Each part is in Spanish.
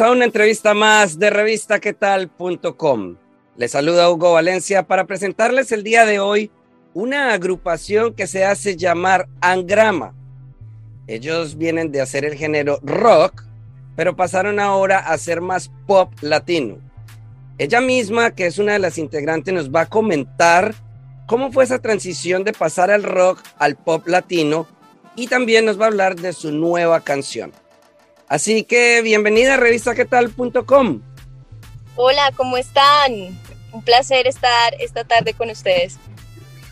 A una entrevista más de revistaquetal.com. Les saluda Hugo Valencia para presentarles el día de hoy una agrupación que se hace llamar Angrama. Ellos vienen de hacer el género rock, pero pasaron ahora a ser más pop latino. Ella misma, que es una de las integrantes, nos va a comentar cómo fue esa transición de pasar al rock al pop latino y también nos va a hablar de su nueva canción. Así que bienvenida a revistaquetal.com. Hola, ¿cómo están? Un placer estar esta tarde con ustedes.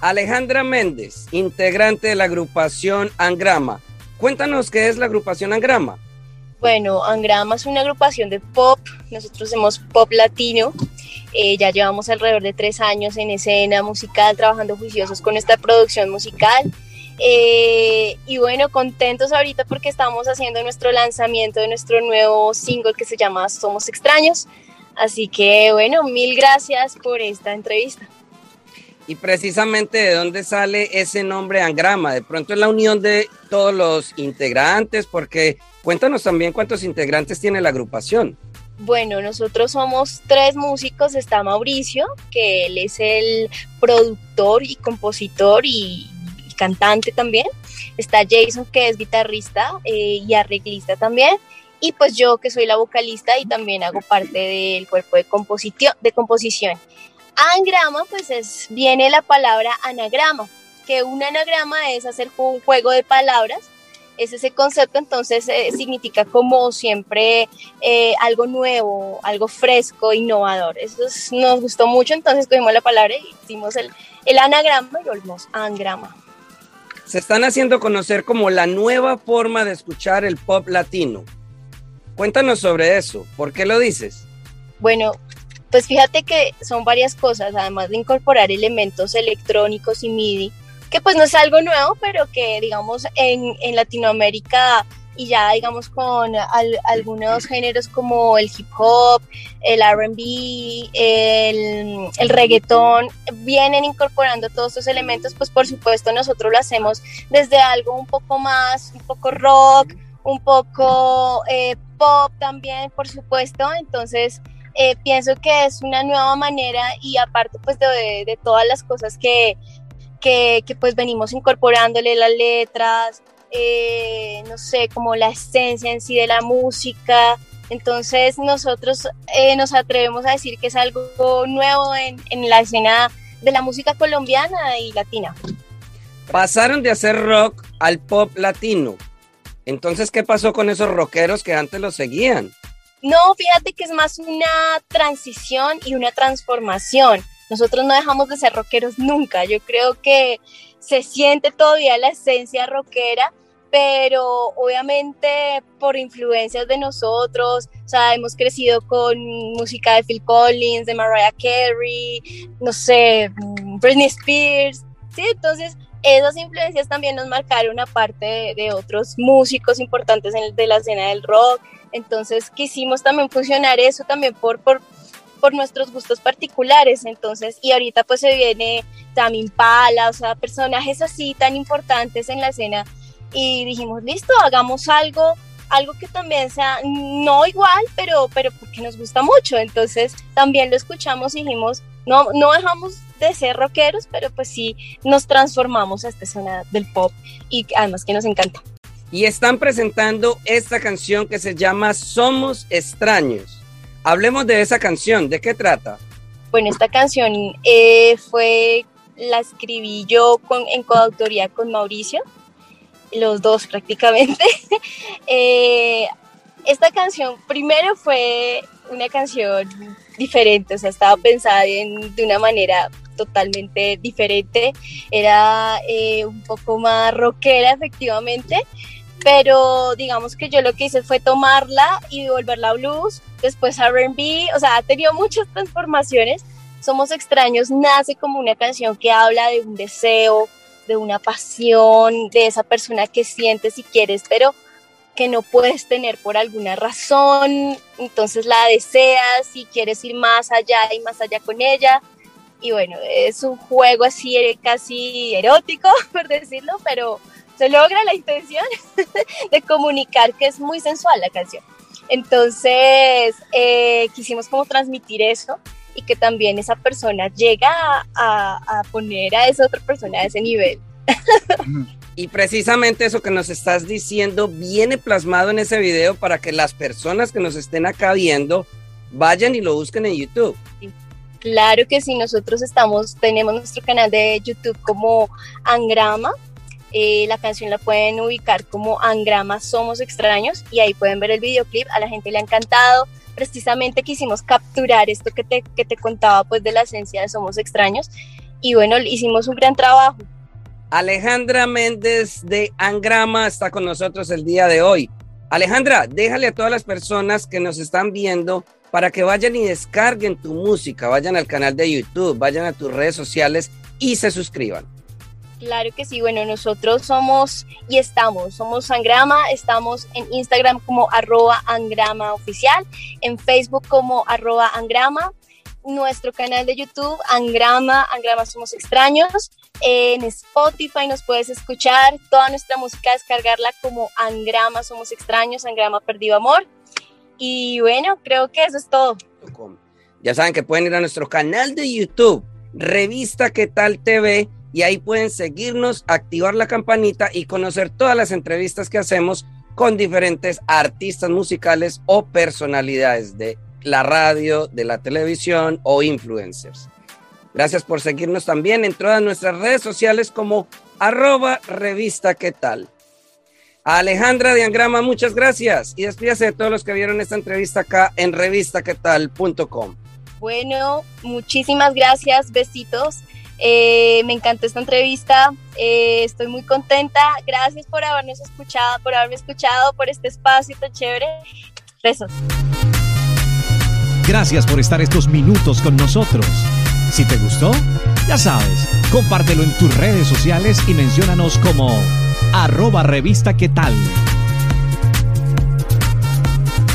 Alejandra Méndez, integrante de la agrupación Angrama. Cuéntanos qué es la agrupación Angrama. Bueno, Angrama es una agrupación de pop, nosotros hacemos pop latino, eh, ya llevamos alrededor de tres años en escena musical, trabajando juiciosos con esta producción musical. Eh, y bueno, contentos ahorita porque estamos haciendo nuestro lanzamiento de nuestro nuevo single que se llama Somos Extraños. Así que bueno, mil gracias por esta entrevista. Y precisamente de dónde sale ese nombre Angrama. De pronto es la unión de todos los integrantes, porque cuéntanos también cuántos integrantes tiene la agrupación. Bueno, nosotros somos tres músicos. Está Mauricio, que él es el productor y compositor y, cantante también. Está Jason, que es guitarrista eh, y arreglista también. Y pues yo, que soy la vocalista y también hago parte del cuerpo de, de composición. Angrama, pues es, viene la palabra anagrama, que un anagrama es hacer un juego de palabras. Es ese concepto, entonces eh, significa como siempre eh, algo nuevo, algo fresco, innovador. Eso nos gustó mucho, entonces cogimos la palabra y hicimos el, el anagrama y volvimos angrama. Se están haciendo conocer como la nueva forma de escuchar el pop latino. Cuéntanos sobre eso, ¿por qué lo dices? Bueno, pues fíjate que son varias cosas, además de incorporar elementos electrónicos y MIDI, que pues no es algo nuevo, pero que digamos en, en Latinoamérica y ya digamos con algunos géneros como el hip hop, el RB, el, el reggaetón, vienen incorporando todos estos elementos, pues por supuesto nosotros lo hacemos desde algo un poco más, un poco rock, un poco eh, pop también, por supuesto, entonces eh, pienso que es una nueva manera y aparte pues de, todas las cosas que, que, que, pues venimos incorporándole las letras, eh, no sé, como la esencia en sí de la música. Entonces nosotros eh, nos atrevemos a decir que es algo nuevo en, en la escena de la música colombiana y latina. Pasaron de hacer rock al pop latino. Entonces, ¿qué pasó con esos rockeros que antes los seguían? No, fíjate que es más una transición y una transformación. Nosotros no dejamos de ser rockeros nunca. Yo creo que se siente todavía la esencia rockera, pero obviamente por influencias de nosotros, o sea, hemos crecido con música de Phil Collins, de Mariah Carey, no sé, Britney Spears, ¿sí? Entonces, esas influencias también nos marcaron aparte de, de otros músicos importantes de la escena del rock, entonces quisimos también fusionar eso también por, por, por nuestros gustos particulares. Entonces, y ahorita pues se viene también Pala, o sea, personajes así tan importantes en la escena. Y dijimos, listo, hagamos algo, algo que también sea no igual, pero, pero porque nos gusta mucho. Entonces también lo escuchamos y dijimos, no, no dejamos de ser rockeros, pero pues sí nos transformamos a esta escena del pop y además que nos encanta y están presentando esta canción que se llama Somos extraños. Hablemos de esa canción, ¿de qué trata? Bueno, esta canción eh, fue, la escribí yo con, en coautoría con Mauricio, los dos prácticamente. eh, esta canción primero fue una canción diferente, o sea, estaba pensada en, de una manera totalmente diferente, era eh, un poco más rockera efectivamente, pero digamos que yo lo que hice fue tomarla y volverla a blues, después a R&B, o sea, ha tenido muchas transformaciones. Somos extraños nace como una canción que habla de un deseo, de una pasión, de esa persona que sientes y quieres, pero que no puedes tener por alguna razón, entonces la deseas y quieres ir más allá y más allá con ella. Y bueno, es un juego así casi erótico, por decirlo, pero se logra la intención de comunicar que es muy sensual la canción. Entonces, eh, quisimos como transmitir eso y que también esa persona llega a, a poner a esa otra persona a ese nivel. Y precisamente eso que nos estás diciendo viene plasmado en ese video para que las personas que nos estén acá viendo vayan y lo busquen en YouTube. Claro que sí, nosotros estamos, tenemos nuestro canal de YouTube como Angrama. Eh, la canción la pueden ubicar como Angrama Somos Extraños y ahí pueden ver el videoclip. A la gente le ha encantado. Precisamente quisimos capturar esto que te, que te contaba pues de la esencia de Somos Extraños. Y bueno, hicimos un gran trabajo Alejandra Méndez de Angrama está con nosotros el día de hoy. Alejandra, déjale a todas las personas que nos están viendo para que vayan y descarguen tu música, vayan al canal de YouTube, vayan a tus redes sociales y se suscriban. Claro que sí, bueno, nosotros somos y estamos, somos Angrama, estamos en Instagram como arroba oficial, en Facebook como arroba Angrama, nuestro canal de YouTube, Angrama, Angrama Somos Extraños. En Spotify nos puedes escuchar toda nuestra música, descargarla como Angrama Somos Extraños, Angrama Perdido Amor. Y bueno, creo que eso es todo. Ya saben que pueden ir a nuestro canal de YouTube, Revista ¿Qué tal TV? Y ahí pueden seguirnos, activar la campanita y conocer todas las entrevistas que hacemos con diferentes artistas musicales o personalidades de la radio, de la televisión o influencers. Gracias por seguirnos también en todas nuestras redes sociales como arroba revista qué Alejandra de Angrama, muchas gracias y despídase de todos los que vieron esta entrevista acá en revistaquetal.com. Bueno, muchísimas gracias, besitos. Eh, me encantó esta entrevista, eh, estoy muy contenta. Gracias por habernos escuchado, por haberme escuchado, por este espacio tan chévere. Besos. Gracias por estar estos minutos con nosotros. Si te gustó, ya sabes, compártelo en tus redes sociales y menciónanos como arroba revista qué tal.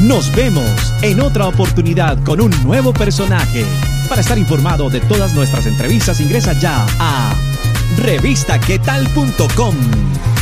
Nos vemos en otra oportunidad con un nuevo personaje. Para estar informado de todas nuestras entrevistas, ingresa ya a revistaquetal.com.